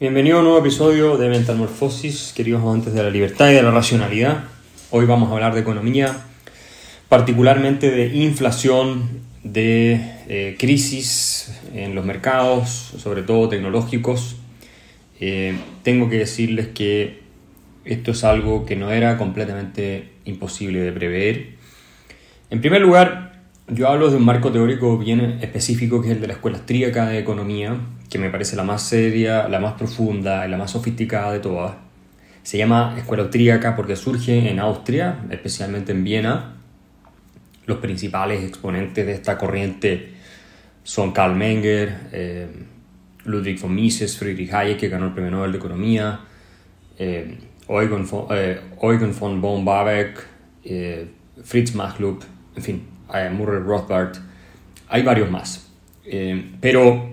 Bienvenido a un nuevo episodio de Metamorfosis, queridos amantes de la libertad y de la racionalidad. Hoy vamos a hablar de economía, particularmente de inflación, de eh, crisis en los mercados, sobre todo tecnológicos. Eh, tengo que decirles que esto es algo que no era completamente imposible de prever. En primer lugar, yo hablo de un marco teórico bien específico que es el de la Escuela Austríaca de Economía, que me parece la más seria, la más profunda y la más sofisticada de todas. Se llama Escuela Austríaca porque surge en Austria, especialmente en Viena. Los principales exponentes de esta corriente son Karl Menger, eh, Ludwig von Mises, Friedrich Hayek, que ganó el Premio Nobel de Economía, eh, Eugen, von, eh, Eugen von Bohm-Bawerk, Fritz Machlup, en fin, Murray Rothbard. Hay varios más. pero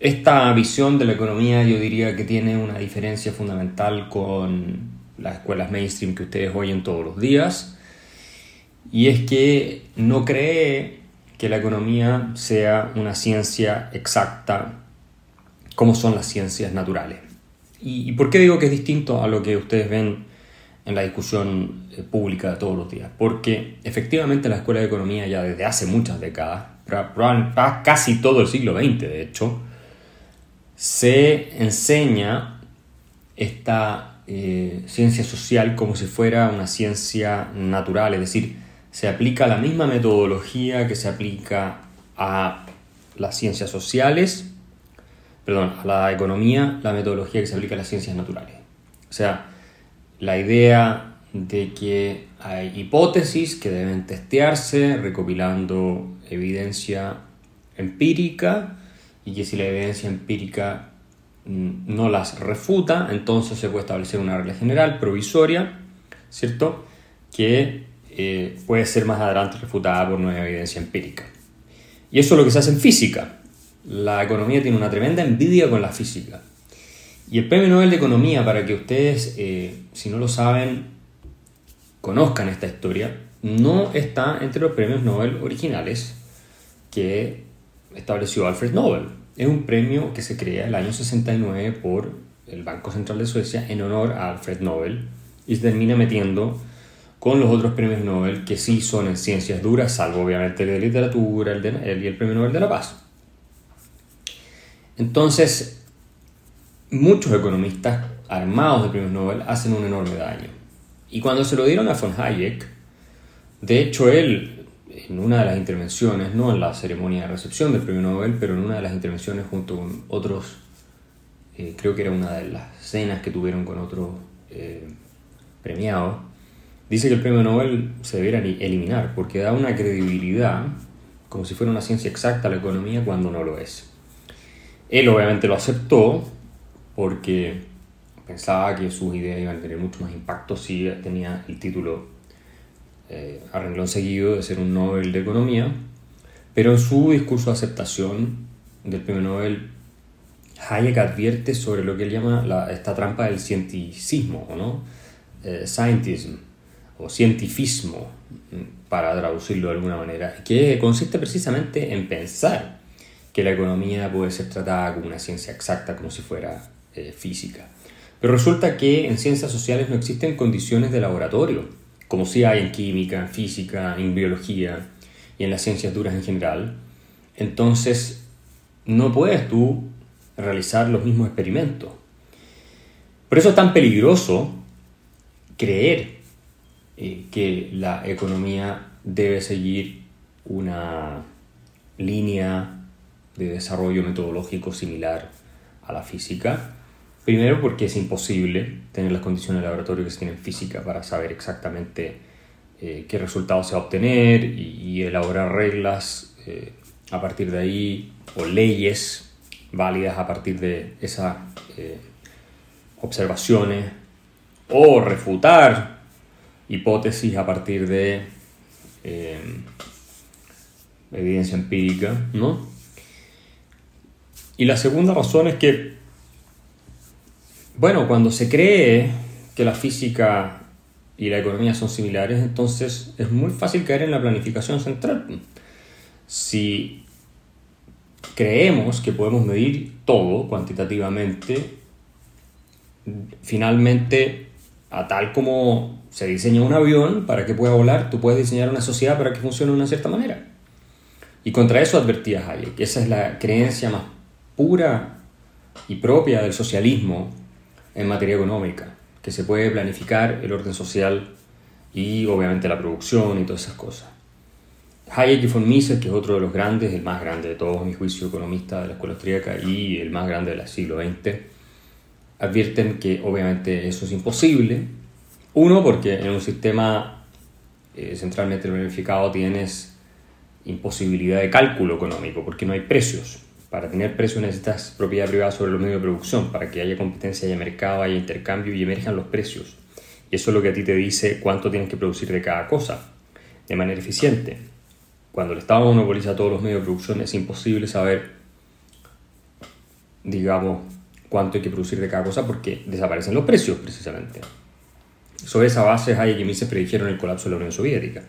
esta visión de la economía yo diría que tiene una diferencia fundamental con las escuelas mainstream que ustedes oyen todos los días y es que no cree que la economía sea una ciencia exacta como son las ciencias naturales. ¿Y, por qué digo que es distinto a lo que ustedes ven en la discusión eh, pública de todos los días? Porque efectivamente la escuela de economía ya desde hace muchas décadas, casi todo el siglo XX de hecho, se enseña esta eh, ciencia social como si fuera una ciencia natural, es decir, se aplica la misma metodología que se aplica a las ciencias sociales, perdón, a la economía, la metodología que se aplica a las ciencias naturales. O sea, la idea de que hay hipótesis que deben testearse recopilando evidencia empírica y que si la evidencia empírica mm, no las refuta, entonces se puede establecer una regla general provisoria, ¿cierto? Que eh, puede ser más adelante refutada por nueva evidencia empírica. Y eso es lo que se hace en física. La economía tiene una tremenda envidia con la física. Y el Premio Nobel de Economía, para que ustedes, eh, si no lo saben, conozcan esta historia, no está entre los premios Nobel originales que estableció Alfred Nobel. Es un premio que se crea el año 69 por el Banco Central de Suecia en honor a Alfred Nobel y se termina metiendo con los otros premios Nobel que sí son en ciencias duras, salvo obviamente el de literatura el de, y el premio Nobel de la Paz. Entonces, muchos economistas armados de premios Nobel hacen un enorme daño. Y cuando se lo dieron a von Hayek, de hecho él en una de las intervenciones, no en la ceremonia de recepción del premio Nobel, pero en una de las intervenciones junto con otros, eh, creo que era una de las cenas que tuvieron con otros eh, premiados, dice que el premio Nobel se debiera eliminar porque da una credibilidad como si fuera una ciencia exacta a la economía cuando no lo es. Él obviamente lo aceptó porque pensaba que sus ideas iban a tener mucho más impacto si tenía el título eh, a renglón seguido de ser un Nobel de Economía, pero en su discurso de aceptación del premio Nobel, Hayek advierte sobre lo que él llama la, esta trampa del cienticismo, ¿no? Eh, scientism, o cientifismo, para traducirlo de alguna manera, que consiste precisamente en pensar que la economía puede ser tratada como una ciencia exacta, como si fuera eh, física. Pero resulta que en ciencias sociales no existen condiciones de laboratorio como si hay en química, en física, en biología y en las ciencias duras en general, entonces no puedes tú realizar los mismos experimentos. Por eso es tan peligroso creer eh, que la economía debe seguir una línea de desarrollo metodológico similar a la física, Primero porque es imposible tener las condiciones de laboratorio que se tienen en física para saber exactamente eh, qué resultados se va a obtener y, elaborar reglas eh, a partir de ahí o leyes válidas a partir de esas eh, observaciones o refutar hipótesis a partir de evidencia empírica, ¿no? Y la segunda razón es que bueno, cuando se cree que la física y la economía son similares, entonces es muy fácil caer en la planificación central. Si creemos que podemos medir todo cuantitativamente, finalmente, a tal como se diseña un avión para que pueda volar, tú puedes diseñar una sociedad para que funcione de una cierta manera. Y contra eso advertía Hayek. Esa es la creencia más pura y propia del socialismo en materia económica, que se puede planificar el orden social y obviamente la producción y todas esas cosas. Hayek y von Mises, que es otro de los grandes, el más grande de todos, mi juicio, economista de la escuela austríaca y el más grande del siglo XX, advierten que obviamente eso es imposible. Uno, porque en un sistema eh, centralmente planificado tienes imposibilidad de cálculo económico, porque no hay precios. Para tener precios necesitas propiedad privada sobre los medios de producción, para que haya competencia, haya mercado, haya intercambio y emerjan los precios. Y eso es lo que a ti te dice cuánto tienes que producir de cada cosa, de manera eficiente. Cuando el Estado monopoliza todos los medios de producción es imposible saber, digamos, cuánto hay que producir de cada cosa porque desaparecen los precios precisamente. Sobre esa base Hayek y Mises predijeron el colapso de la Unión Soviética.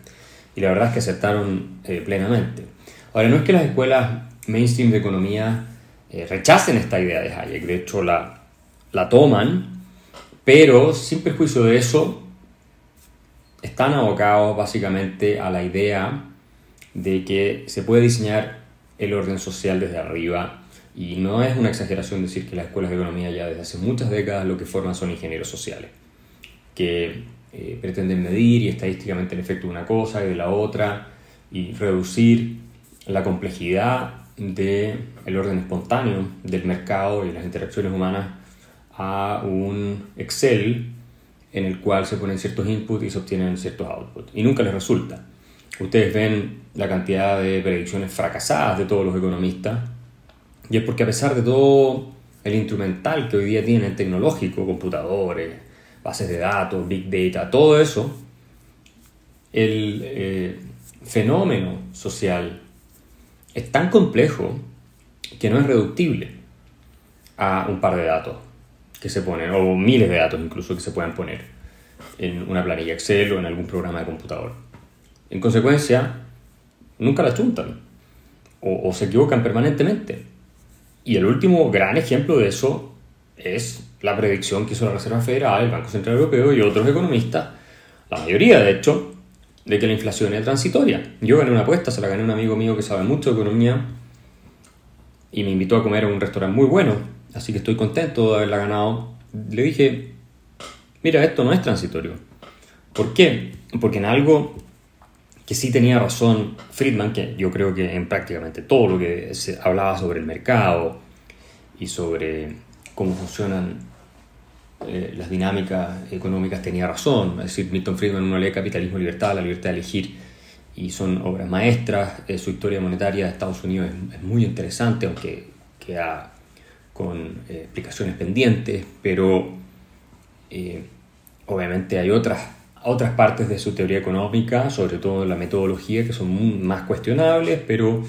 Y la verdad es que acertaron eh, plenamente. Ahora, no es que las escuelas mainstream de economía eh, rechacen esta idea de Hayek, de hecho la, la toman, pero sin perjuicio de eso, están abocados básicamente a la idea de que se puede diseñar el orden social desde arriba y no es una exageración decir que las escuelas de economía ya desde hace muchas décadas lo que forman son ingenieros sociales, que eh, pretenden medir y estadísticamente el efecto de una cosa y de la otra y reducir la complejidad del el orden espontáneo del mercado y las interacciones humanas a un Excel en el cual se ponen ciertos inputs y se obtienen ciertos outputs. Y nunca les resulta. Ustedes ven la cantidad de predicciones fracasadas de todos los economistas, y es porque a pesar de todo el instrumental que hoy día tienen tecnológico, computadores, bases de datos, big data, todo eso, el eh, fenómeno social es tan complejo que no es reductible a un par de datos que se ponen, o miles de datos incluso que se puedan poner en una planilla Excel o en algún programa de computador. En consecuencia, nunca la chuntan o, se equivocan permanentemente. Y el último gran ejemplo de eso es la predicción que hizo la Reserva Federal, el Banco Central Europeo y otros economistas, la mayoría de hecho, de que la inflación es transitoria. Yo gané una apuesta, se la gané a un amigo mío que sabe mucho de economía y me invitó a comer a un restaurante muy bueno, así que estoy contento de haberla ganado. Le dije, mira, esto no es transitorio. ¿Por qué? Porque en algo que sí tenía razón Friedman, que yo creo que en prácticamente todo lo que se hablaba sobre el mercado y sobre cómo funcionan eh, las dinámicas económicas tenía razón. Es decir, Milton Friedman uno lee Capitalismo y Libertad, la libertad de elegir, y son obras maestras. Eh, su historia monetaria de Estados Unidos es, muy interesante, aunque queda con eh, explicaciones pendientes, pero obviamente hay otras otras partes de su teoría económica, sobre todo la metodología, que son más cuestionables, pero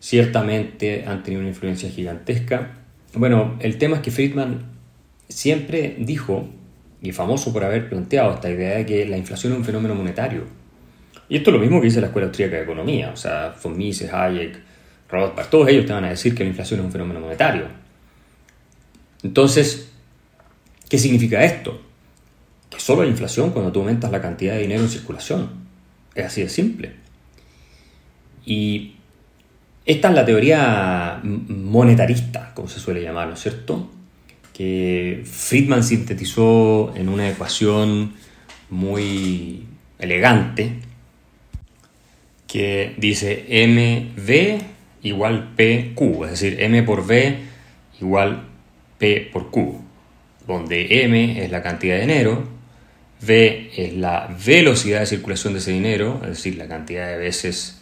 ciertamente han tenido una influencia gigantesca. Bueno, el tema es que Friedman siempre dijo, y famoso por haber planteado esta idea de que la inflación es un fenómeno monetario. Y esto es lo mismo que dice la Escuela Austríaca de Economía, o sea, von Mises, Hayek, Rothbard, todos ellos te van a decir que la inflación es un fenómeno monetario. Entonces, ¿qué significa esto? que solo hay inflación cuando tú aumentas la cantidad de dinero en circulación. Es así de simple. Y esta es la teoría monetarista, como se suele llamar, ¿no es cierto? Que Friedman sintetizó en una ecuación muy elegante que dice mv igual pq, es decir, m por v igual p por q, donde m es la cantidad de dinero V es la velocidad de circulación de ese dinero, es decir, la cantidad de veces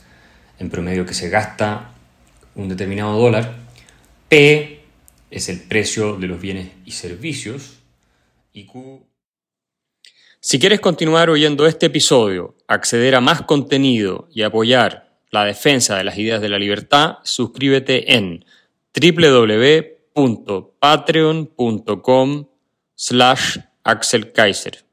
en promedio que se gasta un determinado dólar. P es el precio de los bienes y servicios. Si quieres continuar oyendo este episodio, acceder a más contenido y apoyar la defensa de las ideas de la libertad, suscríbete en www.patreon.com slash Axel Kaiser.